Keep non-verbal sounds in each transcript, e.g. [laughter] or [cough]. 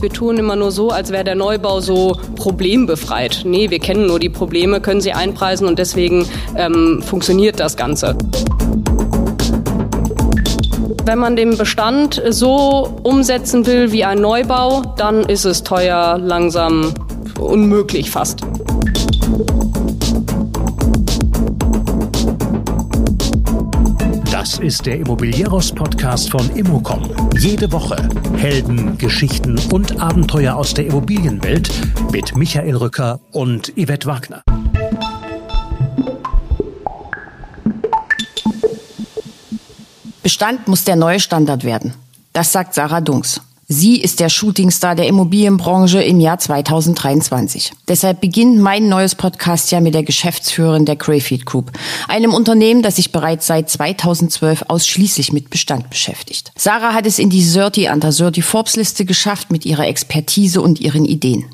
Wir tun immer nur so, als wäre der Neubau so problembefreit. Nee, wir kennen nur die Probleme, können sie einpreisen und deswegen ähm, funktioniert das Ganze. Wenn man den Bestand so umsetzen will wie ein Neubau, dann ist es teuer, langsam, unmöglich fast. Ist der Immobilieros-Podcast von Immocom. Jede Woche Helden, Geschichten und Abenteuer aus der Immobilienwelt mit Michael Rücker und Yvette Wagner. Bestand muss der neue Standard werden. Das sagt Sarah Dunks. Sie ist der Shootingstar der Immobilienbranche im Jahr 2023. Deshalb beginnt mein neues Podcast ja mit der Geschäftsführerin der Crayfield Group, einem Unternehmen, das sich bereits seit 2012 ausschließlich mit Bestand beschäftigt. Sarah hat es in die 30 under 30 Forbes Liste geschafft mit ihrer Expertise und ihren Ideen.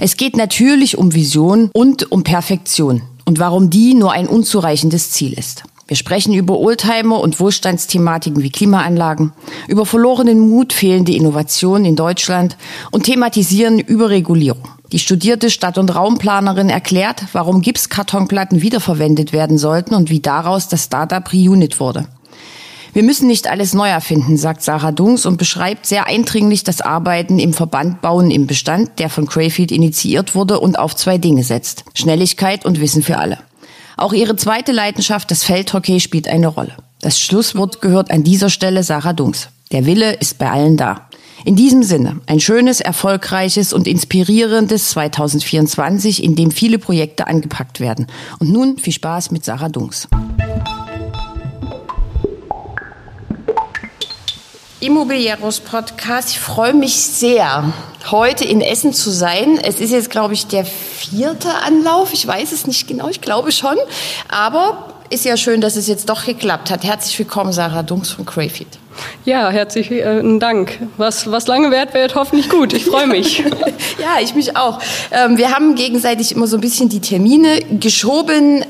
Es geht natürlich um Vision und um Perfektion und warum die nur ein unzureichendes Ziel ist. Wir sprechen über Oldtimer und Wohlstandsthematiken wie Klimaanlagen, über verlorenen Mut, fehlende Innovationen in Deutschland und thematisieren Überregulierung. Die studierte Stadt- und Raumplanerin erklärt, warum Gipskartonplatten wiederverwendet werden sollten und wie daraus das Startup Reunit wurde. Wir müssen nicht alles neu erfinden, sagt Sarah Dungs und beschreibt sehr eindringlich das Arbeiten im Verband Bauen im Bestand, der von Crayfield initiiert wurde und auf zwei Dinge setzt. Schnelligkeit und Wissen für alle. Auch ihre zweite Leidenschaft, das Feldhockey, spielt eine Rolle. Das Schlusswort gehört an dieser Stelle Sarah Dunks. Der Wille ist bei allen da. In diesem Sinne ein schönes, erfolgreiches und inspirierendes 2024, in dem viele Projekte angepackt werden. Und nun viel Spaß mit Sarah Dunks. Immobilieros Podcast. Ich freue mich sehr, heute in Essen zu sein. Es ist jetzt, glaube ich, der vierte Anlauf. Ich weiß es nicht genau, ich glaube schon. Aber ist ja schön, dass es jetzt doch geklappt hat. Herzlich willkommen, Sarah Dunks von Crayfield. Ja, herzlichen Dank. Was, was lange währt, wird hoffentlich gut. Ich freue mich. [laughs] ja, ich mich auch. Ähm, wir haben gegenseitig immer so ein bisschen die Termine geschoben.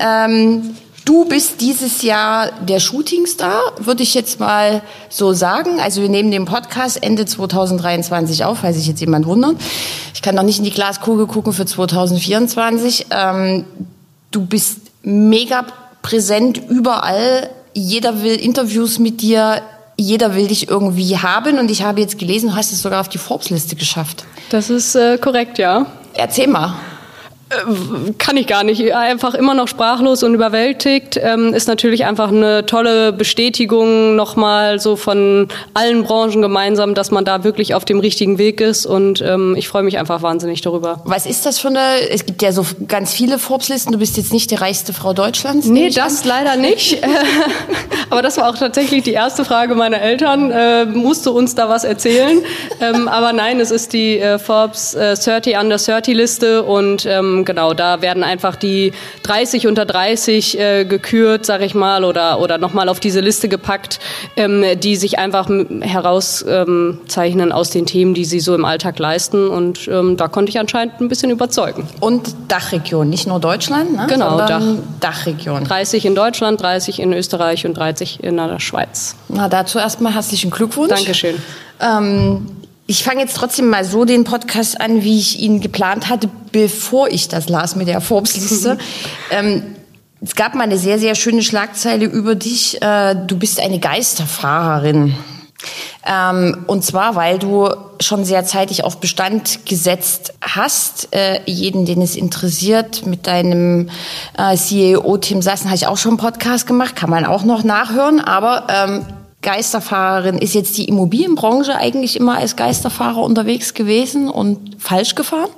Du bist dieses Jahr der Shootingstar, würde ich jetzt mal so sagen. Also wir nehmen den Podcast Ende 2023 auf, falls sich jetzt jemand wundert. Ich kann noch nicht in die Glaskugel gucken für 2024. Ähm, du bist mega präsent überall. Jeder will Interviews mit dir. Jeder will dich irgendwie haben. Und ich habe jetzt gelesen, du hast es sogar auf die Forbes-Liste geschafft. Das ist äh, korrekt, ja. Erzähl mal. Äh, kann ich gar nicht. Einfach immer noch sprachlos und überwältigt. Ähm, ist natürlich einfach eine tolle Bestätigung nochmal so von allen Branchen gemeinsam, dass man da wirklich auf dem richtigen Weg ist. Und ähm, ich freue mich einfach wahnsinnig darüber. Was ist das für eine? Es gibt ja so ganz viele Forbes-Listen. Du bist jetzt nicht die reichste Frau Deutschlands. Nee, das an. leider nicht. [laughs] [laughs] aber das war auch tatsächlich die erste Frage meiner Eltern. Äh, musst du uns da was erzählen? ähm, aber nein, es ist die äh, Forbes äh, 30 Under 30 Liste und ähm, genau, da werden einfach die 30 unter 30 äh, gekürt, sag ich mal, oder, oder nochmal auf diese Liste gepackt, ähm, die sich einfach herauszeichnen ähm, aus den Themen, die sie so im Alltag leisten. Und ähm, da konnte ich anscheinend ein bisschen überzeugen. Und Dachregion, nicht nur Deutschland, ne? genau, Dach, Dachregion. 30 in Deutschland, 30 in Österreich und 30 in der Schweiz. Na, dazu erstmal herzlichen Glückwunsch. Dankeschön. Ähm, ich fange jetzt trotzdem mal so den Podcast an, wie ich ihn geplant hatte, bevor ich das las mit der Forbes-Liste. [laughs] ähm, es gab mal eine sehr, sehr schöne Schlagzeile über dich. Äh, du bist eine Geisterfahrerin. Ähm, und zwar, weil du schon sehr zeitig auf Bestand gesetzt hast. Äh, jeden, den es interessiert, mit deinem äh, CEO Tim Sassen habe ich auch schon einen Podcast gemacht, kann man auch noch nachhören. Aber ähm, Geisterfahrerin. Ist jetzt die Immobilienbranche eigentlich immer als Geisterfahrer unterwegs gewesen und falsch gefahren?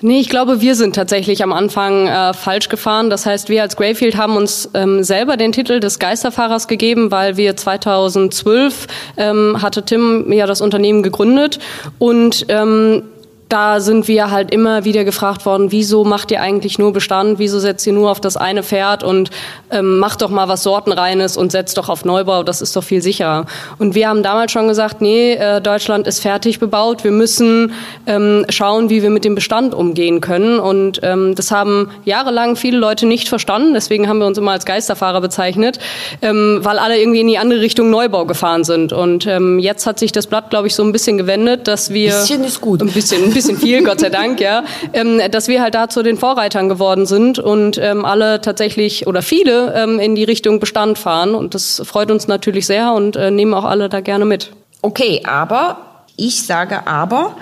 Nee, ich glaube, wir sind tatsächlich am Anfang äh, falsch gefahren. Das heißt, wir als Greyfield haben uns ähm, selber den Titel des Geisterfahrers gegeben, weil wir 2012 ähm, hatte Tim ja das Unternehmen gegründet und ähm, da sind wir halt immer wieder gefragt worden, wieso macht ihr eigentlich nur Bestand, wieso setzt ihr nur auf das eine Pferd und ähm, macht doch mal was Sortenreines und setzt doch auf Neubau, das ist doch viel sicherer. Und wir haben damals schon gesagt, nee, äh, Deutschland ist fertig bebaut, wir müssen ähm, schauen, wie wir mit dem Bestand umgehen können. Und ähm, das haben jahrelang viele Leute nicht verstanden, deswegen haben wir uns immer als Geisterfahrer bezeichnet, ähm, weil alle irgendwie in die andere Richtung Neubau gefahren sind. Und ähm, jetzt hat sich das Blatt, glaube ich, so ein bisschen gewendet, dass wir... Ein bisschen ist gut. Ein bisschen, bisschen viel, Gott sei Dank, ja, ähm, dass wir halt da zu den Vorreitern geworden sind und ähm, alle tatsächlich oder viele ähm, in die Richtung Bestand fahren. Und das freut uns natürlich sehr und äh, nehmen auch alle da gerne mit. Okay, aber ich sage aber,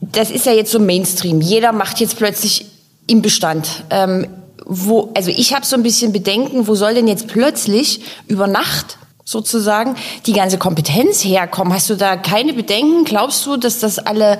das ist ja jetzt so Mainstream. Jeder macht jetzt plötzlich im Bestand. Ähm, wo, also ich habe so ein bisschen Bedenken, wo soll denn jetzt plötzlich über Nacht sozusagen die ganze Kompetenz herkommen? Hast du da keine Bedenken? Glaubst du, dass das alle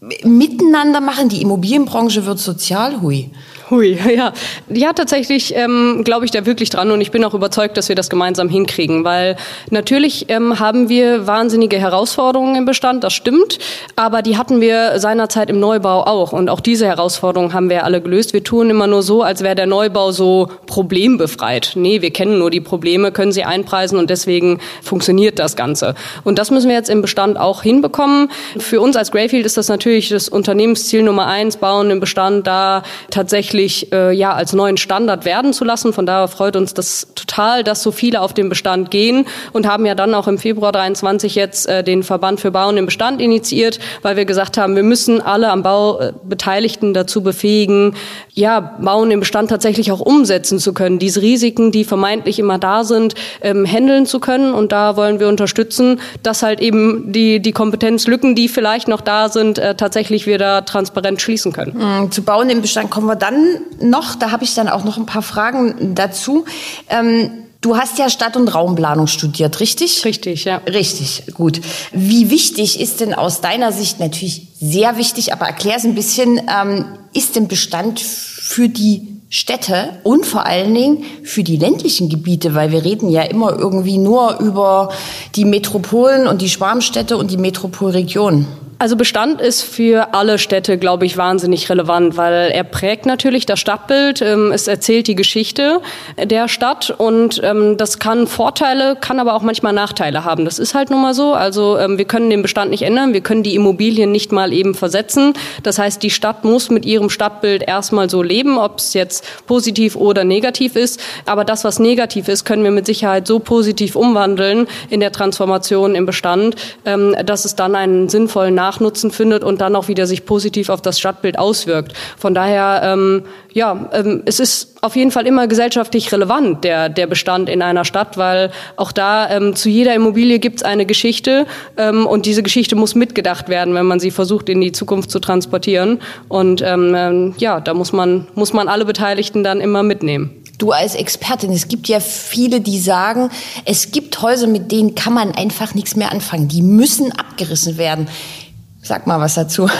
miteinander machen. Die Immobilienbranche wird sozial, hui. Hui, [laughs] ja. Ja, tatsächlich ähm, glaube ich da wirklich dran und ich bin auch überzeugt, dass wir das gemeinsam hinkriegen, weil natürlich ähm, haben wir wahnsinnige Herausforderungen im Bestand, das stimmt, aber die hatten wir seinerzeit im Neubau auch und auch diese Herausforderungen haben wir alle gelöst. Wir tun immer nur so, als wäre der Neubau so problembefreit. Nee, wir kennen nur die Probleme, können sie einpreisen und deswegen funktioniert das Ganze. Und das müssen wir jetzt im Bestand auch hinbekommen. Für uns als Greyfield ist das natürlich das Unternehmensziel Nummer eins, bauen im Bestand da tatsächlich wirklich äh, ja als neuen Standard werden zu lassen. Von daher freut uns das total, dass so viele auf den Bestand gehen und haben ja dann auch im Februar 23 jetzt äh, den Verband für Bauen im Bestand initiiert, weil wir gesagt haben, wir müssen alle am Bau äh, Beteiligten dazu befähigen, ja, Bauen im Bestand tatsächlich auch umsetzen zu können, diese Risiken, die vermeintlich immer da sind, ähm, handeln zu können. Und da wollen wir unterstützen, dass halt eben die, die Kompetenzlücken, die vielleicht noch da sind, äh, tatsächlich wieder transparent schließen können. Mhm, zu Bauen im Bestand kommen wir dann noch, da habe ich dann auch noch ein paar Fragen dazu. Ähm, Du hast ja Stadt- und Raumplanung studiert, richtig? Richtig, ja. Richtig, gut. Wie wichtig ist denn aus deiner Sicht, natürlich sehr wichtig, aber erklär es ein bisschen, ähm, ist denn Bestand für die Städte und vor allen Dingen für die ländlichen Gebiete, weil wir reden ja immer irgendwie nur über die Metropolen und die Schwarmstädte und die Metropolregionen. Also Bestand ist für alle Städte, glaube ich, wahnsinnig relevant, weil er prägt natürlich das Stadtbild, ähm, es erzählt die Geschichte der Stadt und ähm, das kann Vorteile, kann aber auch manchmal Nachteile haben. Das ist halt nun mal so. Also ähm, wir können den Bestand nicht ändern, wir können die Immobilien nicht mal eben versetzen. Das heißt, die Stadt muss mit ihrem Stadtbild erstmal so leben, ob es jetzt positiv oder negativ ist. Aber das, was negativ ist, können wir mit Sicherheit so positiv umwandeln in der Transformation im Bestand, dass es dann einen sinnvollen Nachnutzen findet und dann auch wieder sich positiv auf das Stadtbild auswirkt. Von daher, ähm, ja, ähm, es ist auf jeden Fall immer gesellschaftlich relevant, der, der Bestand in einer Stadt, weil auch da ähm, zu jeder Immobilie gibt es eine Geschichte ähm, und diese Geschichte muss mitgedacht werden, wenn man sie versucht in die Zukunft zu transportieren. Und ähm, ähm ja, da muss man, muss man alle Beteiligten dann immer mitnehmen. Du als Expertin, es gibt ja viele, die sagen, es gibt Häuser, mit denen kann man einfach nichts mehr anfangen. Die müssen abgerissen werden. Sag mal was dazu. [laughs]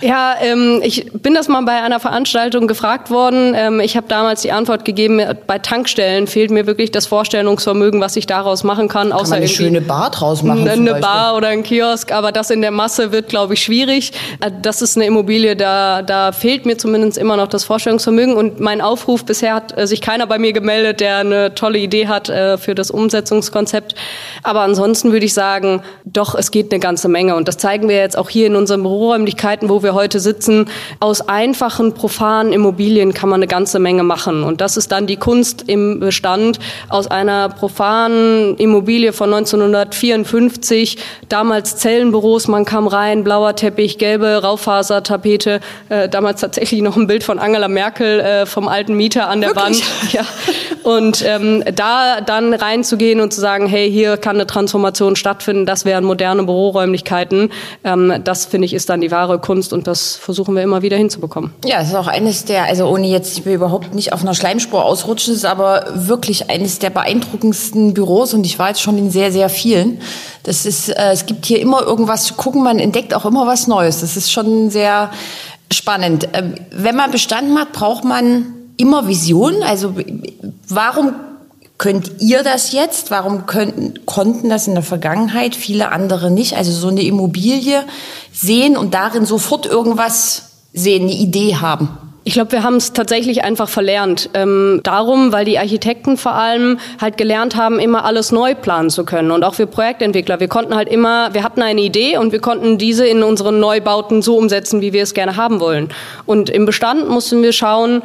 Ja, ähm, ich bin das mal bei einer Veranstaltung gefragt worden. Ähm, ich habe damals die Antwort gegeben, bei Tankstellen fehlt mir wirklich das Vorstellungsvermögen, was ich daraus machen kann. Außer kann man eine schöne Bar draus machen. Eine Bar oder ein Kiosk, aber das in der Masse wird, glaube ich, schwierig. Äh, das ist eine Immobilie, da, da fehlt mir zumindest immer noch das Vorstellungsvermögen. Und mein Aufruf, bisher hat äh, sich keiner bei mir gemeldet, der eine tolle Idee hat äh, für das Umsetzungskonzept. Aber ansonsten würde ich sagen, doch, es geht eine ganze Menge. Und das zeigen wir jetzt auch hier in unseren Büroräumlichkeiten, wo wir heute sitzen, aus einfachen, profanen Immobilien kann man eine ganze Menge machen. Und das ist dann die Kunst im Bestand aus einer profanen Immobilie von 1954, damals Zellenbüros, man kam rein, blauer Teppich, gelbe Raufasertapete, äh, damals tatsächlich noch ein Bild von Angela Merkel äh, vom alten Mieter an der Wirklich? Wand. Ja. Und ähm, da dann reinzugehen und zu sagen, hey, hier kann eine Transformation stattfinden, das wären moderne Büroräumlichkeiten, ähm, das das finde ich ist dann die wahre Kunst und das versuchen wir immer wieder hinzubekommen. Ja, es ist auch eines der, also ohne jetzt, ich will überhaupt nicht auf einer Schleimspur ausrutschen, ist aber wirklich eines der beeindruckendsten Büros und ich war jetzt schon in sehr, sehr vielen. Das ist, äh, es gibt hier immer irgendwas zu gucken, man entdeckt auch immer was Neues. Das ist schon sehr spannend. Ähm, wenn man Bestand macht, braucht man immer Vision. Also warum Könnt ihr das jetzt? Warum könnten, konnten das in der Vergangenheit viele andere nicht? Also so eine Immobilie sehen und darin sofort irgendwas sehen, eine Idee haben. Ich glaube, wir haben es tatsächlich einfach verlernt. Ähm, darum, weil die Architekten vor allem halt gelernt haben, immer alles neu planen zu können. Und auch wir Projektentwickler, wir konnten halt immer, wir hatten eine Idee und wir konnten diese in unseren Neubauten so umsetzen, wie wir es gerne haben wollen. Und im Bestand mussten wir schauen,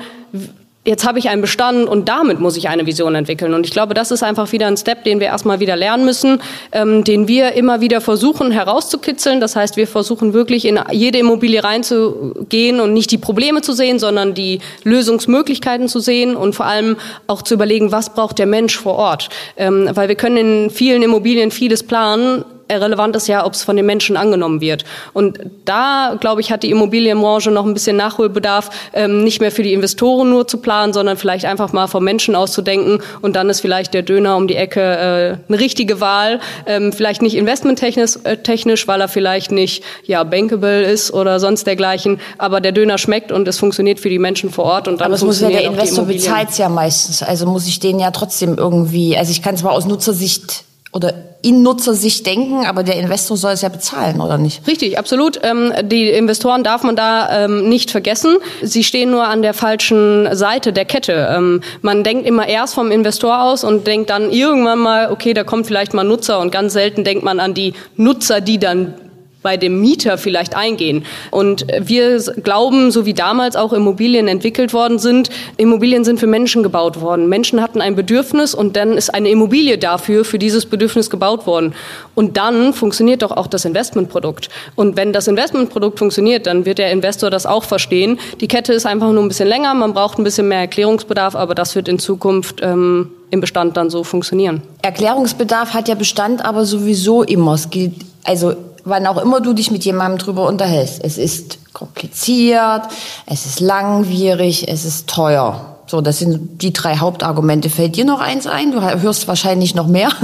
jetzt habe ich einen Bestand und damit muss ich eine Vision entwickeln. Und ich glaube, das ist einfach wieder ein Step, den wir erstmal wieder lernen müssen, ähm, den wir immer wieder versuchen herauszukitzeln. Das heißt, wir versuchen wirklich in jede Immobilie reinzugehen und nicht die Probleme zu sehen, sondern die Lösungsmöglichkeiten zu sehen und vor allem auch zu überlegen, was braucht der Mensch vor Ort. Ähm, weil wir können in vielen Immobilien vieles planen, relevant ist ja, ob es von den Menschen angenommen wird. Und da, glaube ich, hat die Immobilienbranche noch ein bisschen Nachholbedarf, ähm, nicht mehr für die Investoren nur zu planen, sondern vielleicht einfach mal vom Menschen auszudenken. Und dann ist vielleicht der Döner um die Ecke äh, eine richtige Wahl. Ähm, vielleicht nicht investmenttechnisch, äh, technisch, weil er vielleicht nicht ja bankable ist oder sonst dergleichen. Aber der Döner schmeckt und es funktioniert für die Menschen vor Ort. Und dann Aber es muss ja der Investor bezahlt ja meistens. Also muss ich den ja trotzdem irgendwie, also ich kann zwar aus Nutzersicht oder in Nutzersicht denken, aber der Investor soll es ja bezahlen, oder nicht? Richtig, absolut. Ähm, die Investoren darf man da ähm, nicht vergessen. Sie stehen nur an der falschen Seite der Kette. Ähm, man denkt immer erst vom Investor aus und denkt dann irgendwann mal, okay, da kommt vielleicht mal Nutzer und ganz selten denkt man an die Nutzer, die dann bei dem Mieter vielleicht eingehen. Und wir glauben, so wie damals auch Immobilien entwickelt worden sind, Immobilien sind für Menschen gebaut worden. Menschen hatten ein Bedürfnis und dann ist eine Immobilie dafür, für dieses Bedürfnis gebaut worden. Und dann funktioniert doch auch das Investmentprodukt. Und wenn das Investmentprodukt funktioniert, dann wird der Investor das auch verstehen. Die Kette ist einfach nur ein bisschen länger, man braucht ein bisschen mehr Erklärungsbedarf, aber das wird in Zukunft ähm, im Bestand dann so funktionieren. Erklärungsbedarf hat ja Bestand aber sowieso immer. Es gilt, also wann auch immer du dich mit jemandem drüber unterhältst. Es ist kompliziert, es ist langwierig, es ist teuer. So, das sind die drei Hauptargumente. Fällt dir noch eins ein? Du hörst wahrscheinlich noch mehr. [laughs]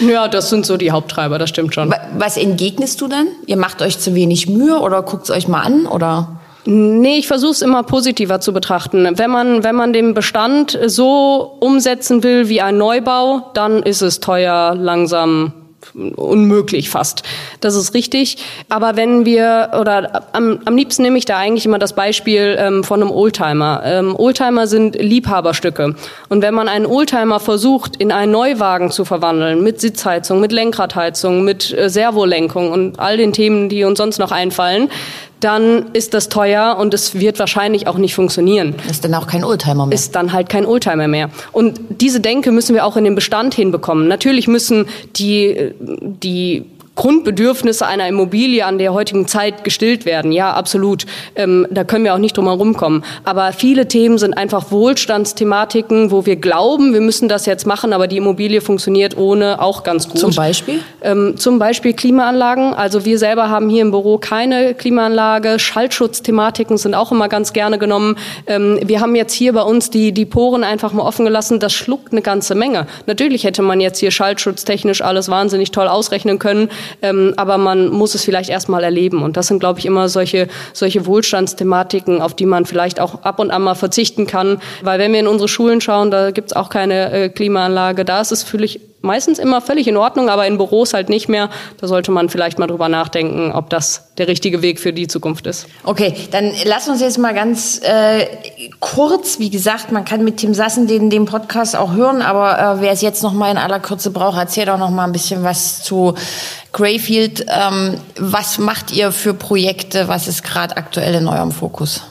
Ja, das sind so die Haupttreiber, das stimmt schon. Was entgegnest du dann? Ihr macht euch zu wenig Mühe oder guckt es euch mal an oder? Nee, ich versuche es immer positiver zu betrachten. Wenn man, wenn man den Bestand so umsetzen will wie ein Neubau, dann ist es teuer, langsam, unmöglich fast. Das ist richtig. Aber wenn wir, oder am, am liebsten nehme ich da eigentlich immer das Beispiel ähm, von einem Oldtimer. Ähm, Oldtimer sind Liebhaberstücke. Und wenn man einen Oldtimer versucht, in einen Neuwagen zu verwandeln, mit Sitzheizung, mit Lenkradheizung, mit äh, Servolenkung und all den Themen, die uns sonst noch einfallen, dann ist das teuer und es wird wahrscheinlich auch nicht funktionieren. Ist dann auch kein Oldtimer mehr. Ist dann halt kein Oldtimer mehr. Und diese Denke müssen wir auch in den Bestand hinbekommen. Natürlich müssen die, die Grundbedürfnisse einer Immobilie an der heutigen Zeit gestillt werden. Ja, absolut. Ähm, da können wir auch nicht drum kommen. Aber viele Themen sind einfach Wohlstandsthematiken, wo wir glauben, wir müssen das jetzt machen, aber die Immobilie funktioniert ohne auch ganz gut. Zum Beispiel? Ähm, zum Beispiel Klimaanlagen. Also wir selber haben hier im Büro keine Klimaanlage. Schallschutzthematiken sind auch immer ganz gerne genommen. Ähm, wir haben jetzt hier bei uns die, die Poren einfach mal offen gelassen. Das schluckt eine ganze Menge. Natürlich hätte man jetzt hier schallschutztechnisch alles wahnsinnig toll ausrechnen können. Ähm, aber man muss es vielleicht erstmal erleben. Und das sind, glaube ich, immer solche, solche Wohlstandsthematiken, auf die man vielleicht auch ab und an mal verzichten kann. Weil wenn wir in unsere Schulen schauen, da gibt's auch keine äh, Klimaanlage. Da ist es völlig meistens immer völlig in Ordnung, aber in Büros halt nicht mehr. Da sollte man vielleicht mal drüber nachdenken, ob das der richtige Weg für die Zukunft ist. Okay, dann lass uns jetzt mal ganz äh, kurz, wie gesagt, man kann mit Tim Sassen den, den Podcast auch hören, aber äh, wer es jetzt noch mal in aller Kürze braucht, erzählt auch noch mal ein bisschen was zu Greyfield. Ähm, was macht ihr für Projekte? Was ist gerade aktuell in eurem Fokus?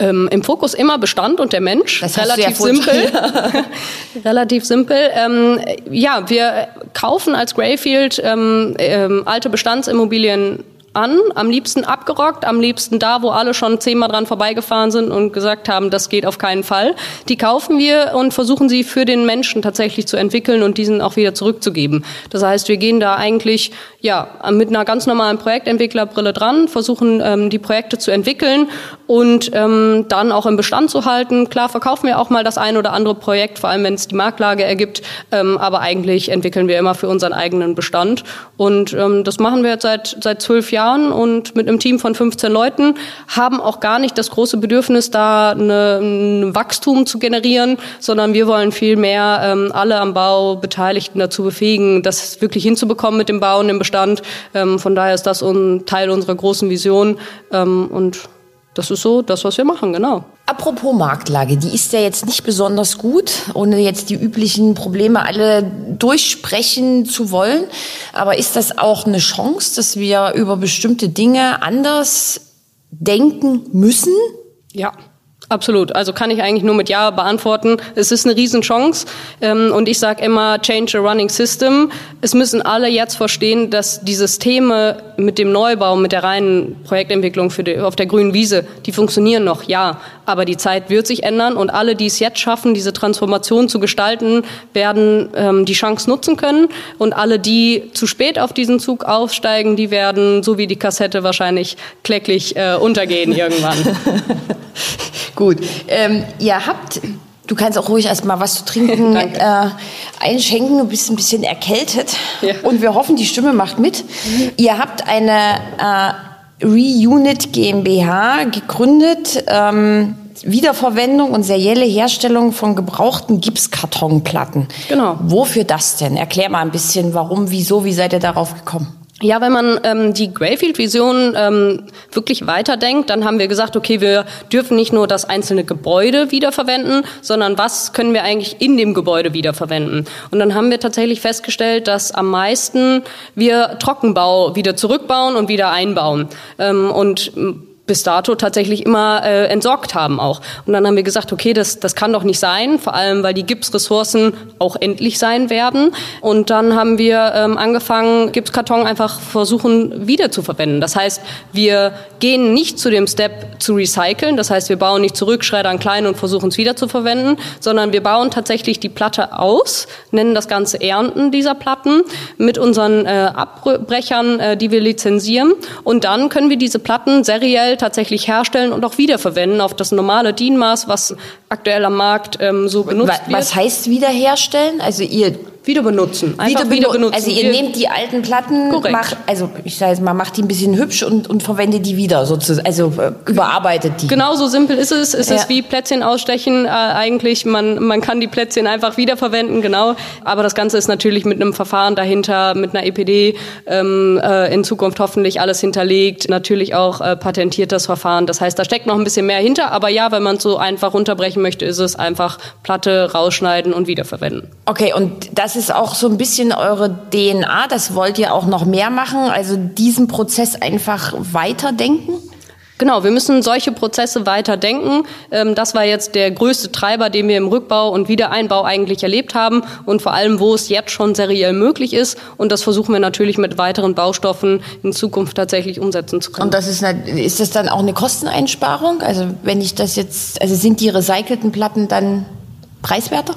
Ähm, Im Fokus immer Bestand und der Mensch. Das relativ simpel. [laughs] [laughs] relativ simpel. Ähm, ja, wir kaufen als Greyfield ähm, ähm, alte Bestandsimmobilien an, am liebsten abgerockt, am liebsten da, wo alle schon zehnmal dran vorbeigefahren sind und gesagt haben, das geht auf keinen Fall. Die kaufen wir und versuchen sie für den Menschen tatsächlich zu entwickeln und diesen auch wieder zurückzugeben. Das heißt, wir gehen da eigentlich ja mit einer ganz normalen Projektentwicklerbrille dran, versuchen ähm, die Projekte zu entwickeln und ähm, dann auch im Bestand zu halten. Klar verkaufen wir auch mal das ein oder andere Projekt, vor allem wenn es die Marktlage ergibt, ähm, aber eigentlich entwickeln wir immer für unseren eigenen Bestand und ähm, das machen wir jetzt seit seit zwölf Jahren Jahren und mit einem Team von 15 Leuten, haben auch gar nicht das große Bedürfnis, da eine, ein Wachstum zu generieren, sondern wir wollen viel mehr ähm, alle am Bau Beteiligten dazu befähigen, das wirklich hinzubekommen mit dem Bauen im Bestand. Ähm, von daher ist das ein Teil unserer großen Vision ähm, und das ist so das, was wir machen, genau. Apropos Marktlage, die ist ja jetzt nicht besonders gut, ohne jetzt die üblichen Probleme alle durchsprechen zu wollen. Aber ist das auch eine Chance, dass wir über bestimmte Dinge anders denken müssen? Ja, Absolut. Also kann ich eigentlich nur mit Ja beantworten. Es ist eine Riesenchance. Ähm, und ich sage immer, change the running system. Es müssen alle jetzt verstehen, dass die Systeme mit dem Neubau, mit der reinen Projektentwicklung die, auf der grünen Wiese, die funktionieren noch, ja. Aber die Zeit wird sich ändern und alle, die es jetzt schaffen, diese Transformation zu gestalten, werden ähm, die Chance nutzen können. Und alle, die zu spät auf diesen Zug aufsteigen, die werden, so wie die Kassette, wahrscheinlich kläglich äh, untergehen [laughs] irgendwann. [laughs] Gut. Ähm, ihr habt, du kannst auch ruhig erstmal was zu trinken [laughs] äh, einschenken. Du bist ein bisschen erkältet. Ja. Und wir hoffen, die Stimme macht mit. Mhm. Ihr habt eine äh, Reunit GmbH gegründet. Ähm, Wiederverwendung und serielle Herstellung von gebrauchten Gipskartonplatten. Genau. Wofür das denn? Erklär mal ein bisschen, warum, wieso, wie seid ihr darauf gekommen? Ja, wenn man ähm, die Greyfield-Vision ähm, wirklich weiterdenkt, dann haben wir gesagt, okay, wir dürfen nicht nur das einzelne Gebäude wiederverwenden, sondern was können wir eigentlich in dem Gebäude wiederverwenden? Und dann haben wir tatsächlich festgestellt, dass am meisten wir Trockenbau wieder zurückbauen und wieder einbauen. Ähm, und bis dato tatsächlich immer äh, entsorgt haben auch. Und dann haben wir gesagt, okay, das, das kann doch nicht sein, vor allem weil die Gipsressourcen auch endlich sein werden. Und dann haben wir ähm, angefangen, Gipskarton einfach versuchen wieder zu verwenden. Das heißt, wir gehen nicht zu dem Step zu recyceln, das heißt, wir bauen nicht zurück, schreddern klein und versuchen es wieder zu verwenden, sondern wir bauen tatsächlich die Platte aus, nennen das Ganze Ernten dieser Platten mit unseren äh, Abbrechern, äh, die wir lizenzieren. Und dann können wir diese Platten seriell tatsächlich herstellen und auch wiederverwenden auf das normale DIN-Maß, was aktuell am Markt ähm, so benutzt was, wird. Was heißt wiederherstellen? Also ihr wieder benutzen. Einfach wieder, wieder benutzen. Also ihr nehmt die alten Platten, macht, also ich sage jetzt mal, macht die ein bisschen hübsch und, und verwendet die wieder sozusagen, also äh, überarbeitet die. Genau so simpel ist es. Es ja. ist wie Plätzchen ausstechen äh, eigentlich. Man, man kann die Plätzchen einfach wiederverwenden, genau. Aber das Ganze ist natürlich mit einem Verfahren dahinter, mit einer EPD ähm, äh, in Zukunft hoffentlich alles hinterlegt. Natürlich auch äh, patentiert das Verfahren. Das heißt, da steckt noch ein bisschen mehr hinter. Aber ja, wenn man es so einfach runterbrechen möchte, ist es einfach Platte rausschneiden und wiederverwenden. Okay, und das ist auch so ein bisschen eure DNA. Das wollt ihr auch noch mehr machen. Also diesen Prozess einfach weiterdenken? Genau, wir müssen solche Prozesse weiterdenken. Ähm, das war jetzt der größte Treiber, den wir im Rückbau und Wiedereinbau eigentlich erlebt haben und vor allem, wo es jetzt schon seriell möglich ist. Und das versuchen wir natürlich mit weiteren Baustoffen in Zukunft tatsächlich umsetzen zu können. Und das ist, eine, ist das dann auch eine Kosteneinsparung? Also wenn ich das jetzt, also sind die recycelten Platten dann preiswerter?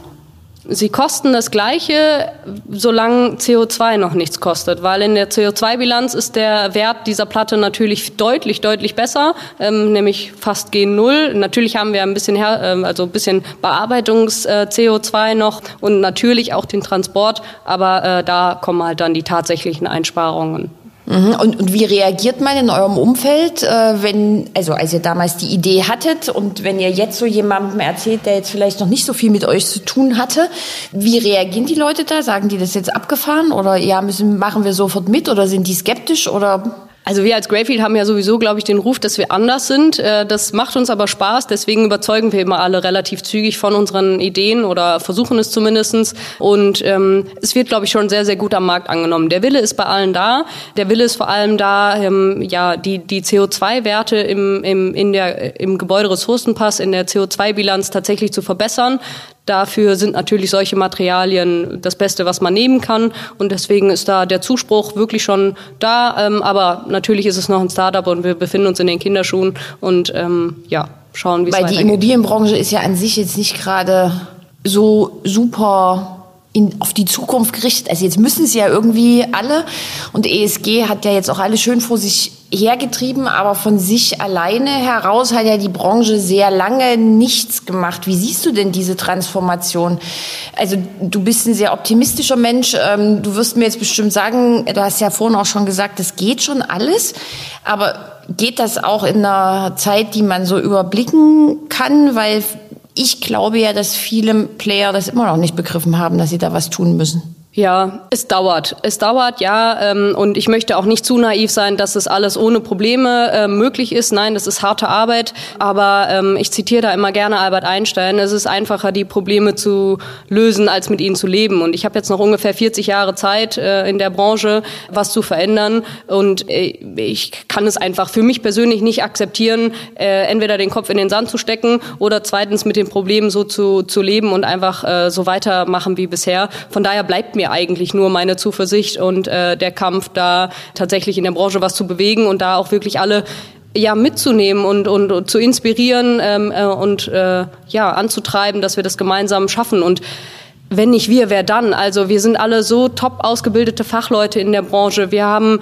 Sie kosten das Gleiche, solange CO2 noch nichts kostet, weil in der CO2-Bilanz ist der Wert dieser Platte natürlich deutlich, deutlich besser, ähm, nämlich fast gen Null. Natürlich haben wir ein bisschen, äh, also ein bisschen Bearbeitungs-CO2 äh, noch und natürlich auch den Transport, aber äh, da kommen halt dann die tatsächlichen Einsparungen. Mhm. Und, und wie reagiert man in eurem Umfeld, äh, wenn, also als ihr damals die Idee hattet und wenn ihr jetzt so jemandem erzählt, der jetzt vielleicht noch nicht so viel mit euch zu tun hatte, wie reagieren die Leute da? Sagen die das jetzt abgefahren oder ja, müssen, machen wir sofort mit oder sind die skeptisch oder? Also wir als Greyfield haben ja sowieso, glaube ich, den Ruf, dass wir anders sind. Äh, das macht uns aber Spaß, deswegen überzeugen wir immer alle relativ zügig von unseren Ideen oder versuchen es zumindestens. Und ähm, es wird, glaube ich, schon sehr, sehr gut am Markt angenommen. Der Wille ist bei allen da. Der Wille ist vor allem da, ähm, ja, die, die CO2-Werte im, im, in der, im Gebäuderessourcenpass, in der CO2-Bilanz tatsächlich zu verbessern. Dafür sind natürlich solche Materialien das Beste, was man nehmen kann. Und deswegen ist da der Zuspruch wirklich schon da. Ähm, aber natürlich ist es noch ein Startup und wir befinden uns in den Kinderschuhen und ähm, ja, schauen, wie es weitergeht. Weil die Immobilienbranche ist ja an sich jetzt nicht gerade so super in, auf die Zukunft gerichtet. Also jetzt müssen sie ja irgendwie alle und ESG hat ja jetzt auch alle schön vor sich hergetrieben, aber von sich alleine heraus hat ja die Branche sehr lange nichts gemacht. Wie siehst du denn diese Transformation? Also du bist ein sehr optimistischer Mensch. Ähm, du wirst mir jetzt bestimmt sagen, du hast ja vorhin auch schon gesagt, das geht schon alles, aber geht das auch in einer Zeit, die man so überblicken kann? Weil ich glaube ja, dass viele Player das immer noch nicht begriffen haben, dass sie da was tun müssen. Ja, es dauert. Es dauert, ja. Ähm, und ich möchte auch nicht zu naiv sein, dass es alles ohne Probleme äh, möglich ist. Nein, das ist harte Arbeit. Aber ähm, ich zitiere da immer gerne Albert Einstein. Es ist einfacher, die Probleme zu lösen, als mit ihnen zu leben. Und ich habe jetzt noch ungefähr 40 Jahre Zeit äh, in der Branche, was zu verändern. Und äh, ich kann es einfach für mich persönlich nicht akzeptieren, äh, entweder den Kopf in den Sand zu stecken oder zweitens mit den Problemen so zu, zu leben und einfach äh, so weitermachen wie bisher. Von daher bleibt mir mir eigentlich nur meine Zuversicht und äh, der Kampf, da tatsächlich in der Branche was zu bewegen und da auch wirklich alle ja mitzunehmen und, und, und zu inspirieren ähm, äh, und äh, ja anzutreiben, dass wir das gemeinsam schaffen und wenn nicht wir, wer dann? Also wir sind alle so top ausgebildete Fachleute in der Branche. Wir haben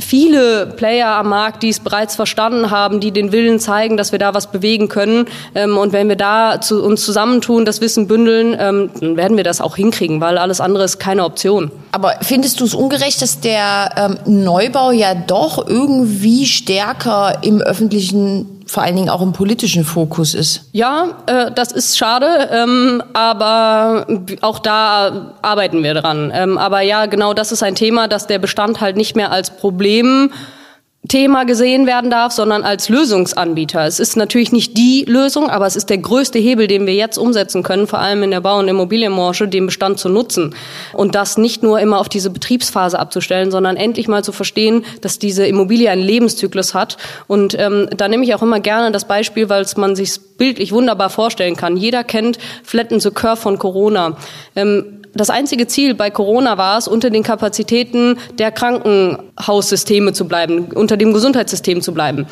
viele Player am Markt, die es bereits verstanden haben, die den Willen zeigen, dass wir da was bewegen können. Ähm, und wenn wir da zu, uns zusammentun, das Wissen bündeln, ähm, dann werden wir das auch hinkriegen, weil alles andere ist keine Option. Aber findest du es ungerecht, dass der ähm, Neubau ja doch irgendwie stärker im öffentlichen vor allen Dingen auch im politischen Fokus ist. Ja, äh, das ist schade, ähm, aber auch da arbeiten wir dran. Ähm, aber ja, genau das ist ein Thema, dass der Bestand halt nicht mehr als Problem Thema gesehen werden darf, sondern als Lösungsanbieter. Es ist natürlich nicht die Lösung, aber es ist der größte Hebel, den wir jetzt umsetzen können, vor allem in der Bau- und Immobilienbranche, den Bestand zu nutzen. Und das nicht nur immer auf diese Betriebsphase abzustellen, sondern endlich mal zu verstehen, dass diese Immobilie einen Lebenszyklus hat. Und ähm, da nehme ich auch immer gerne das Beispiel, weil man sich bildlich wunderbar vorstellen kann. Jeder kennt Flatten the Curve von Corona. Ähm, das einzige Ziel bei Corona war es, unter den Kapazitäten der Krankenhaussysteme zu bleiben, unter dem Gesundheitssystem zu bleiben.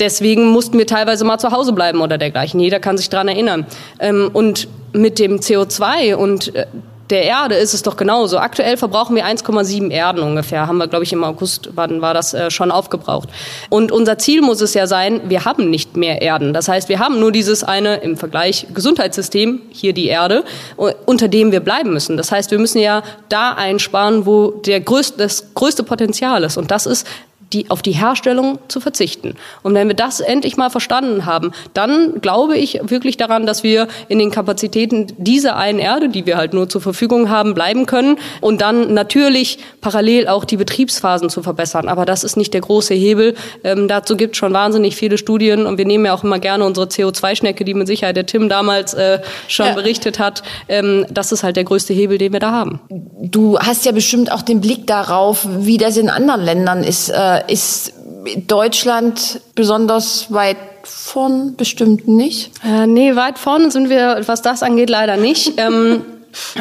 Deswegen mussten wir teilweise mal zu Hause bleiben oder dergleichen. Jeder kann sich dran erinnern. Ähm, und mit dem CO2 und äh, der Erde ist es doch genauso. Aktuell verbrauchen wir 1,7 Erden ungefähr. Haben wir, glaube ich, im August, wann war das äh, schon aufgebraucht. Und unser Ziel muss es ja sein, wir haben nicht mehr Erden. Das heißt, wir haben nur dieses eine im Vergleich Gesundheitssystem, hier die Erde, unter dem wir bleiben müssen. Das heißt, wir müssen ja da einsparen, wo der größte, das größte Potenzial ist. Und das ist die, auf die Herstellung zu verzichten. Und wenn wir das endlich mal verstanden haben, dann glaube ich wirklich daran, dass wir in den Kapazitäten dieser einen Erde, die wir halt nur zur Verfügung haben, bleiben können und dann natürlich parallel auch die Betriebsphasen zu verbessern. Aber das ist nicht der große Hebel. Ähm, dazu gibt es schon wahnsinnig viele Studien und wir nehmen ja auch immer gerne unsere CO2-Schnecke, die mit Sicherheit der Tim damals äh, schon ja. berichtet hat. Ähm, das ist halt der größte Hebel, den wir da haben. Du hast ja bestimmt auch den Blick darauf, wie das in anderen Ländern ist. Äh ist Deutschland besonders weit vorn? Bestimmt nicht. Äh, nee, weit vorn sind wir, was das angeht, leider nicht. [laughs] ähm,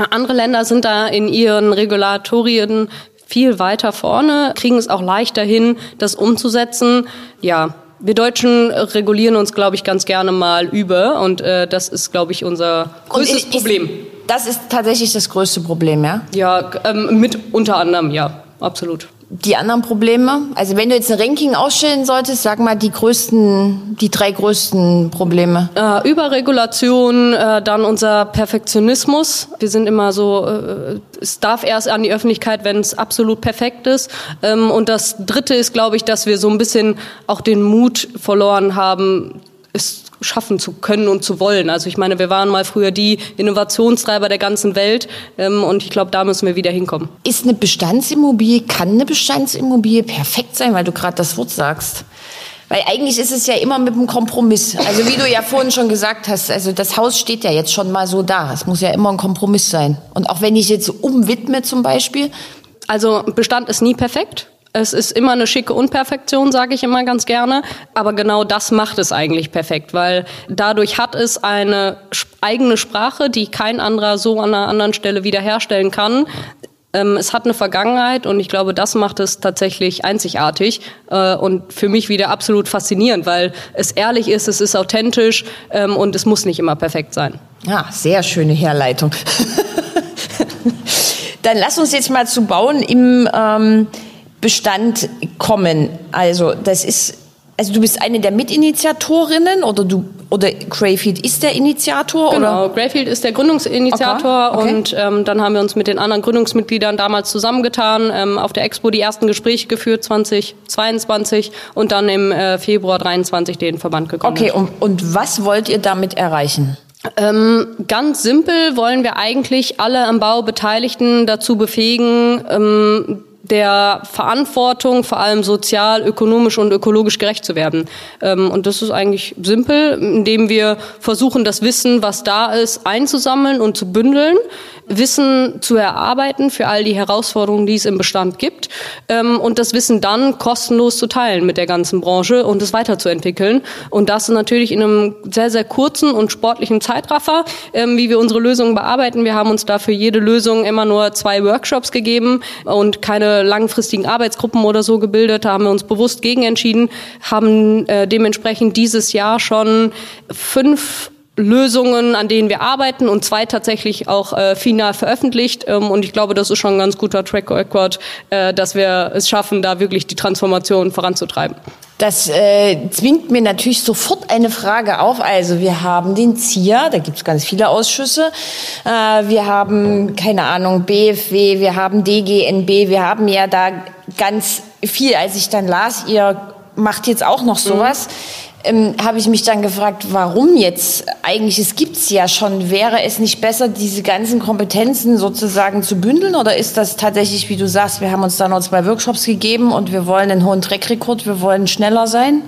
andere Länder sind da in ihren Regulatorien viel weiter vorne, kriegen es auch leichter hin, das umzusetzen. Ja, wir Deutschen regulieren uns, glaube ich, ganz gerne mal über und äh, das ist, glaube ich, unser größtes ist, Problem. Das ist tatsächlich das größte Problem, ja? Ja, ähm, mit unter anderem, ja, absolut die anderen Probleme? Also wenn du jetzt ein Ranking ausstellen solltest, sag mal die größten, die drei größten Probleme. Äh, Überregulation, äh, dann unser Perfektionismus. Wir sind immer so, äh, es darf erst an die Öffentlichkeit, wenn es absolut perfekt ist. Ähm, und das Dritte ist, glaube ich, dass wir so ein bisschen auch den Mut verloren haben, es schaffen zu können und zu wollen. Also ich meine, wir waren mal früher die Innovationstreiber der ganzen Welt ähm, und ich glaube, da müssen wir wieder hinkommen. Ist eine Bestandsimmobilie, kann eine Bestandsimmobilie perfekt sein, weil du gerade das Wort sagst? Weil eigentlich ist es ja immer mit einem Kompromiss. Also wie du ja vorhin schon gesagt hast, also das Haus steht ja jetzt schon mal so da. Es muss ja immer ein Kompromiss sein. Und auch wenn ich jetzt umwidme zum Beispiel. Also Bestand ist nie perfekt. Es ist immer eine schicke Unperfektion, sage ich immer ganz gerne. Aber genau das macht es eigentlich perfekt, weil dadurch hat es eine eigene Sprache, die kein anderer so an einer anderen Stelle wiederherstellen kann. Ähm, es hat eine Vergangenheit und ich glaube, das macht es tatsächlich einzigartig äh, und für mich wieder absolut faszinierend, weil es ehrlich ist, es ist authentisch ähm, und es muss nicht immer perfekt sein. Ja, sehr schöne Herleitung. [laughs] Dann lass uns jetzt mal zu Bauen im ähm, Bestand kommen. Also das ist also du bist eine der Mitinitiatorinnen oder du oder Greyfield ist der Initiator? Genau, oder? Greyfield ist der Gründungsinitiator okay. Okay. und ähm, dann haben wir uns mit den anderen Gründungsmitgliedern damals zusammengetan, ähm, auf der Expo die ersten Gespräche geführt 2022 und dann im äh, Februar 23 den Verband gegründet. Okay, und, und was wollt ihr damit erreichen? Ähm, ganz simpel wollen wir eigentlich alle am Bau Beteiligten dazu befähigen, ähm, der Verantwortung, vor allem sozial, ökonomisch und ökologisch gerecht zu werden. Ähm, und das ist eigentlich simpel, indem wir versuchen, das Wissen, was da ist, einzusammeln und zu bündeln, Wissen zu erarbeiten für all die Herausforderungen, die es im Bestand gibt ähm, und das Wissen dann kostenlos zu teilen mit der ganzen Branche und es weiterzuentwickeln. Und das natürlich in einem sehr, sehr kurzen und sportlichen Zeitraffer, ähm, wie wir unsere Lösungen bearbeiten. Wir haben uns dafür jede Lösung immer nur zwei Workshops gegeben und keine langfristigen Arbeitsgruppen oder so gebildet. Da haben wir uns bewusst gegen entschieden, haben äh, dementsprechend dieses Jahr schon fünf Lösungen, an denen wir arbeiten und zwei tatsächlich auch äh, final veröffentlicht. Ähm, und ich glaube, das ist schon ein ganz guter Track Record, äh, dass wir es schaffen, da wirklich die Transformation voranzutreiben. Das äh, zwingt mir natürlich sofort eine Frage auf. Also wir haben den ZIA, da gibt es ganz viele Ausschüsse. Äh, wir haben, keine Ahnung, BFW, wir haben DGNB, wir haben ja da ganz viel. Als ich dann las, ihr macht jetzt auch noch sowas. Mhm ähm, habe ich mich dann gefragt, warum jetzt? Eigentlich, es gibt's ja schon. Wäre es nicht besser, diese ganzen Kompetenzen sozusagen zu bündeln? Oder ist das tatsächlich, wie du sagst, wir haben uns da noch zwei Workshops gegeben und wir wollen einen hohen Trackrekord, wir wollen schneller sein?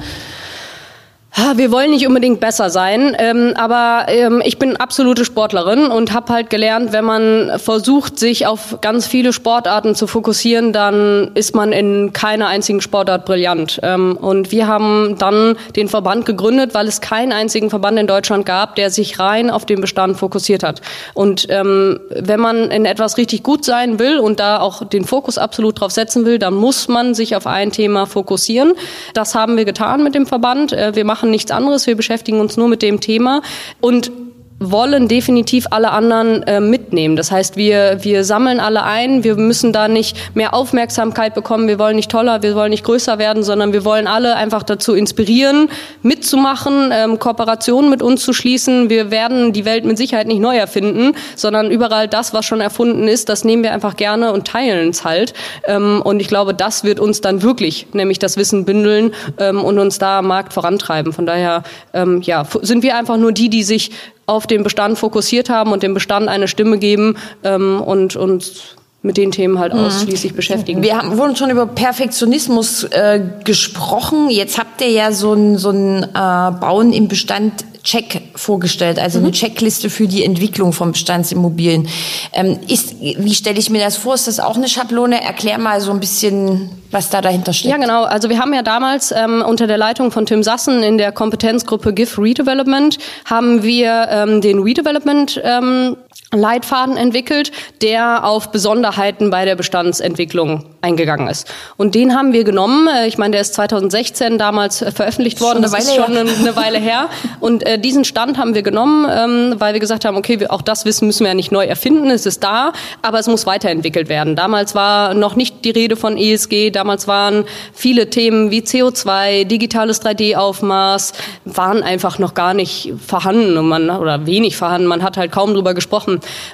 Wir wollen nicht unbedingt besser sein, ähm, aber ähm, ich bin absolute Sportlerin und habe halt gelernt, wenn man versucht, sich auf ganz viele Sportarten zu fokussieren, dann ist man in keiner einzigen Sportart brillant. Ähm, und wir haben dann den Verband gegründet, weil es keinen einzigen Verband in Deutschland gab, der sich rein auf den Bestand fokussiert hat. Und ähm, wenn man in etwas richtig gut sein will und da auch den Fokus absolut drauf setzen will, dann muss man sich auf ein Thema fokussieren. Das haben wir getan mit dem Verband. Äh, wir machen machen nichts anderes, wir beschäftigen uns nur mit dem Thema. Und wollen definitiv alle anderen äh, mitnehmen. Das heißt, wir, wir sammeln alle ein, wir müssen da nicht mehr Aufmerksamkeit bekommen, wir wollen nicht toller, wir wollen nicht größer werden, sondern wir wollen alle einfach dazu inspirieren, mitzumachen, ähm, Kooperationen mit uns zu schließen. Wir werden die Welt mit Sicherheit nicht neu erfinden, sondern überall das, was schon erfunden ist, das nehmen wir einfach gerne und teilen es halt. Ähm, und ich glaube, das wird uns dann wirklich, nämlich das Wissen bündeln ähm, und uns da am Markt vorantreiben. Von daher ähm, ja, sind wir einfach nur die, die sich auf den Bestand fokussiert haben und dem Bestand eine Stimme geben ähm, und uns mit den Themen halt mhm. ausschließlich beschäftigen. Wir haben wurden schon über Perfektionismus äh, gesprochen. Jetzt habt ihr ja so ein, so ein äh, Bauen im Bestand Check vorgestellt, also mhm. eine Checkliste für die Entwicklung von Bestandsimmobilien. Ähm, ist, wie stelle ich mir das vor? Ist das auch eine Schablone? Erklär mal so ein bisschen, was da dahinter steht. Ja, genau. Also wir haben ja damals ähm, unter der Leitung von Tim Sassen in der Kompetenzgruppe GIF Redevelopment haben wir ähm, den Redevelopment ähm, Leitfaden entwickelt, der auf Besonderheiten bei der Bestandsentwicklung eingegangen ist. Und den haben wir genommen. Äh, ich meine, der ist 2016 damals äh, veröffentlicht worden. Das ist schon eine, eine Weile her. Und äh, diesen Stand haben wir genommen, ähm, weil wir gesagt haben, okay, wir, auch das Wissen müssen wir ja nicht neu erfinden. Es ist da, aber es muss weiterentwickelt werden. Damals war noch nicht die Rede von ESG. Damals waren viele Themen wie CO2, digitales 3D-Aufmaß, waren einfach noch gar nicht vorhanden und man, oder wenig vorhanden. Man hat halt kaum drüber gesprochen.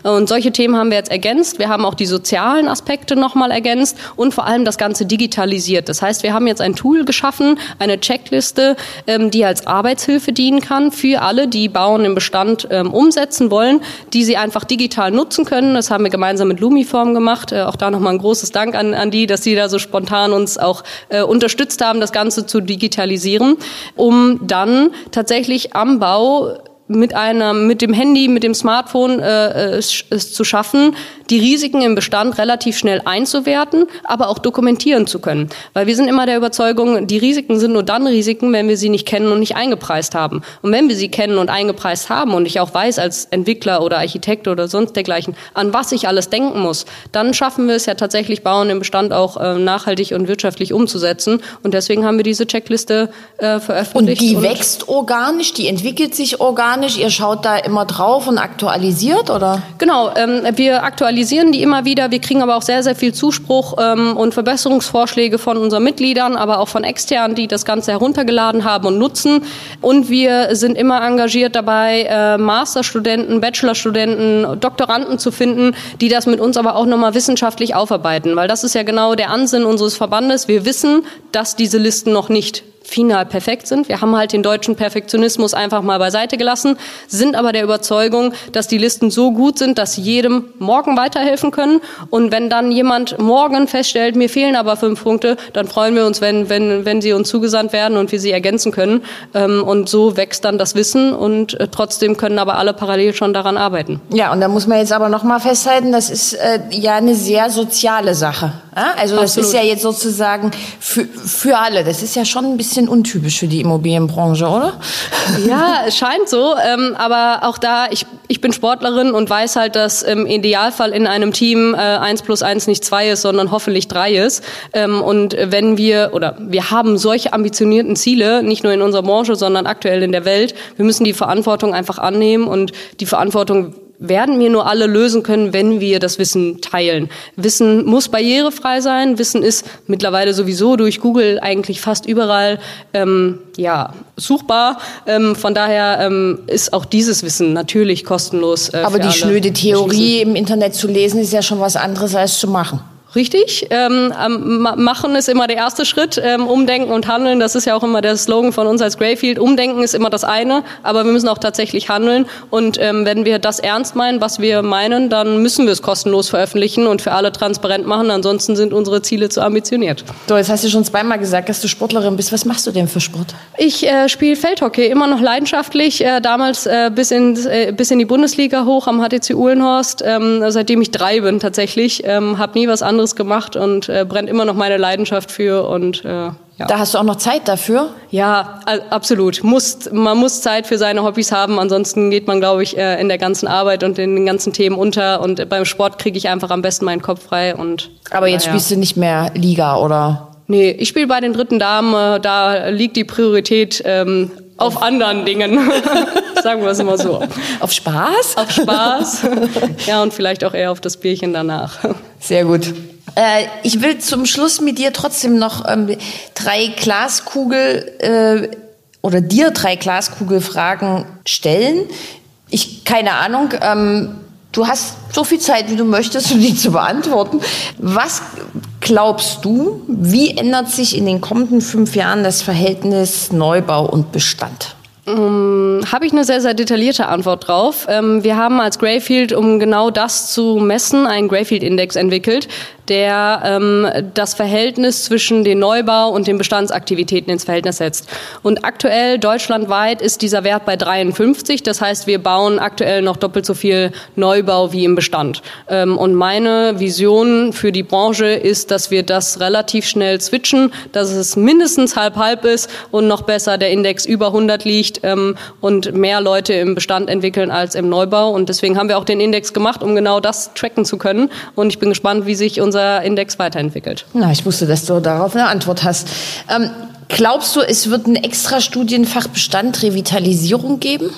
Und solche Themen haben wir jetzt ergänzt. Wir haben auch die sozialen Aspekte nochmal ergänzt und vor allem das Ganze digitalisiert. Das heißt, wir haben jetzt ein Tool geschaffen, eine Checkliste, ähm, die als Arbeitshilfe dienen kann für alle, die Bauen im Bestand ähm, umsetzen wollen, die sie einfach digital nutzen können. Das haben wir gemeinsam mit Lumiform gemacht. Äh, auch da nochmal ein großes Dank an, an die, dass sie da so spontan uns auch äh, unterstützt haben, das Ganze zu digitalisieren, um dann tatsächlich am Bau mit einer, mit dem Handy, mit dem Smartphone äh, es, es zu schaffen, die Risiken im Bestand relativ schnell einzuwerten, aber auch dokumentieren zu können. Weil wir sind immer der Überzeugung, die Risiken sind nur dann Risiken, wenn wir sie nicht kennen und nicht eingepreist haben. Und wenn wir sie kennen und eingepreist haben und ich auch weiß als Entwickler oder Architekt oder sonst dergleichen, an was ich alles denken muss, dann schaffen wir es ja tatsächlich, Bauen im Bestand auch äh, nachhaltig und wirtschaftlich umzusetzen. Und deswegen haben wir diese Checkliste äh, veröffentlicht. Und die und wächst organisch, die entwickelt sich organisch organisch? Ihr schaut da immer drauf und aktualisiert, oder? Genau, ähm, wir aktualisieren die immer wieder. Wir kriegen aber auch sehr, sehr viel Zuspruch ähm, und Verbesserungsvorschläge von unseren Mitgliedern, aber auch von externen, die das Ganze heruntergeladen haben und nutzen. Und wir sind immer engagiert dabei, äh, Masterstudenten, Bachelorstudenten, Doktoranden zu finden, die das mit uns aber auch nochmal wissenschaftlich aufarbeiten. Weil das ist ja genau der Ansinn unseres Verbandes. Wir wissen, dass diese Listen noch nicht final perfekt sind. Wir haben halt den deutschen Perfektionismus einfach mal beiseite gelassen, sind aber der Überzeugung, dass die Listen so gut sind, dass sie jedem morgen weiterhelfen können. Und wenn dann jemand morgen feststellt, mir fehlen aber fünf Punkte, dann freuen wir uns, wenn, wenn, wenn sie uns zugesandt werden und wir sie ergänzen können. Ähm, und so wächst dann das Wissen und äh, trotzdem können aber alle parallel schon daran arbeiten. Ja, und da muss man jetzt aber noch mal festhalten, das ist äh, ja eine sehr soziale Sache. Also das Absolut. ist ja jetzt sozusagen für, für alle. Das ist ja schon ein bisschen untypisch für die Immobilienbranche, oder? Ja, es scheint so. Ähm, aber auch da, ich, ich bin Sportlerin und weiß halt, dass im Idealfall in einem Team äh, eins plus eins nicht zwei ist, sondern hoffentlich drei ist. Ähm, und wenn wir, oder wir haben solche ambitionierten Ziele, nicht nur in unserer Branche, sondern aktuell in der Welt, wir müssen die Verantwortung einfach annehmen und die Verantwortung werden wir nur alle lösen können, wenn wir das Wissen teilen. Wissen muss barrierefrei sein. Wissen ist mittlerweile sowieso durch Google eigentlich fast überall ähm, ja, suchbar. Ähm, von daher ähm, ist auch dieses Wissen natürlich kostenlos. Äh, Aber die schnöde Theorie im Internet zu lesen ist ja schon was anderes als zu machen. Richtig. Ähm, machen ist immer der erste Schritt. Ähm, umdenken und handeln, das ist ja auch immer der Slogan von uns als Greyfield. Umdenken ist immer das eine, aber wir müssen auch tatsächlich handeln. Und ähm, wenn wir das ernst meinen, was wir meinen, dann müssen wir es kostenlos veröffentlichen und für alle transparent machen. Ansonsten sind unsere Ziele zu ambitioniert. So, jetzt hast du schon zweimal gesagt, dass du Sportlerin bist. Was machst du denn für Sport? Ich äh, spiele Feldhockey, immer noch leidenschaftlich. Äh, damals äh, bis, in, äh, bis in die Bundesliga hoch am HTC Uhlenhorst. Ähm, seitdem ich drei bin tatsächlich. Ähm, habe nie was anderes anderes gemacht und äh, brennt immer noch meine Leidenschaft für und äh, ja. Da hast du auch noch Zeit dafür? Ja, absolut. Muss, man muss Zeit für seine Hobbys haben, ansonsten geht man, glaube ich, äh, in der ganzen Arbeit und in den ganzen Themen unter. Und beim Sport kriege ich einfach am besten meinen Kopf frei. Und, Aber jetzt ja. spielst du nicht mehr Liga, oder? Nee, ich spiele bei den dritten Damen. Da liegt die Priorität ähm, auf anderen Dingen. [laughs] Sagen wir es immer so. Auf Spaß? Auf Spaß. ja, und vielleicht auch eher auf das Bierchen danach. Sehr gut. Äh, ich will zum Schluss mit dir trotzdem noch ähm, drei Glaskugel äh, oder dir drei Glaskugelfragen stellen. Ich keine Ahnung. Ähm, du hast so viel Zeit, wie du möchtest, um die zu beantworten. Was glaubst du, wie ändert sich in den kommenden fünf Jahren das Verhältnis Neubau und Bestand? Ähm, Habe ich eine sehr, sehr detaillierte Antwort drauf. Ähm, wir haben als Greyfield, um genau das zu messen, einen Greyfield-Index entwickelt, der ähm, das Verhältnis zwischen den Neubau und den Bestandsaktivitäten ins Verhältnis setzt. Und aktuell deutschlandweit ist dieser Wert bei 53. Das heißt, wir bauen aktuell noch doppelt so viel Neubau wie im Bestand. Ähm, und meine Vision für die Branche ist, dass wir das relativ schnell switchen, dass es mindestens halb-halb ist und noch besser der Index über 100 liegt ähm, und mehr Leute im Bestand entwickeln als im Neubau. Und deswegen haben wir auch den Index gemacht, um genau das tracken zu können. Und ich bin gespannt, wie sich unser Index weiterentwickelt. Na, ich wusste, dass du darauf eine Antwort hast. Ähm, glaubst du, es wird ein extra Studienfach Bestand Revitalisierung geben?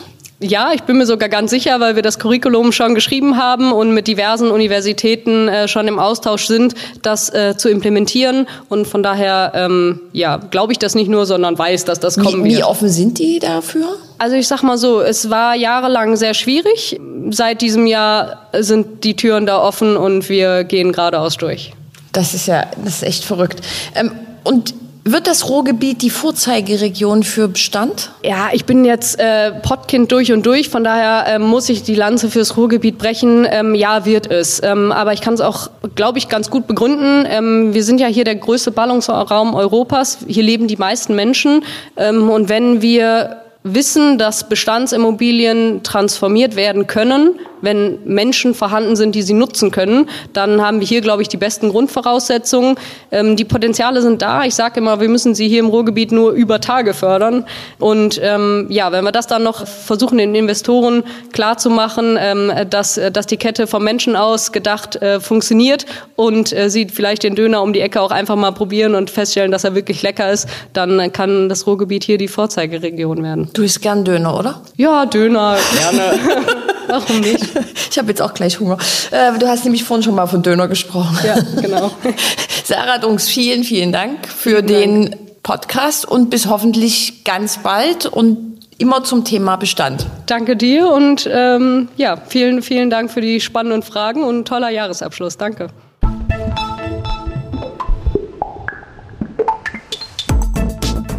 Ja, ich bin mir sogar ganz sicher, weil wir das Curriculum schon geschrieben haben und mit diversen Universitäten äh, schon im Austausch sind, das äh, zu implementieren. Und von daher, ähm, ja, glaube ich das nicht nur, sondern weiß, dass das kommen wie, wird. Wie offen sind die dafür? Also ich sag mal so, es war jahrelang sehr schwierig. Seit diesem Jahr sind die Türen da offen und wir gehen geradeaus durch. Das ist ja, das ist echt verrückt. Ähm, und wird das Ruhrgebiet die Vorzeigeregion für Bestand? Ja, ich bin jetzt äh, Pottkind durch und durch, von daher äh, muss ich die Lanze fürs Ruhrgebiet brechen. Ähm, ja, wird es. Ähm, aber ich kann es auch, glaube ich, ganz gut begründen. Ähm, wir sind ja hier der größte Ballungsraum Europas. Hier leben die meisten Menschen. Ähm, und wenn wir wissen, dass Bestandsimmobilien transformiert werden können, wenn Menschen vorhanden sind, die sie nutzen können, dann haben wir hier, glaube ich, die besten Grundvoraussetzungen. Ähm, die Potenziale sind da. Ich sage immer, wir müssen sie hier im Ruhrgebiet nur über Tage fördern. Und ähm, ja, wenn wir das dann noch versuchen, den Investoren klarzumachen, ähm, dass, dass die Kette vom Menschen aus gedacht äh, funktioniert und äh, sie vielleicht den Döner um die Ecke auch einfach mal probieren und feststellen, dass er wirklich lecker ist, dann kann das Ruhrgebiet hier die Vorzeigeregion werden. Du isst gern Döner, oder? Ja, Döner, gerne. [laughs] Warum nicht? Ich habe jetzt auch gleich Hunger. Äh, du hast nämlich vorhin schon mal von Döner gesprochen. Ja, genau. [laughs] Sarah Dunks, vielen, vielen Dank für vielen den Dank. Podcast und bis hoffentlich ganz bald und immer zum Thema Bestand. Danke dir und ähm, ja, vielen, vielen Dank für die spannenden Fragen und toller Jahresabschluss. Danke.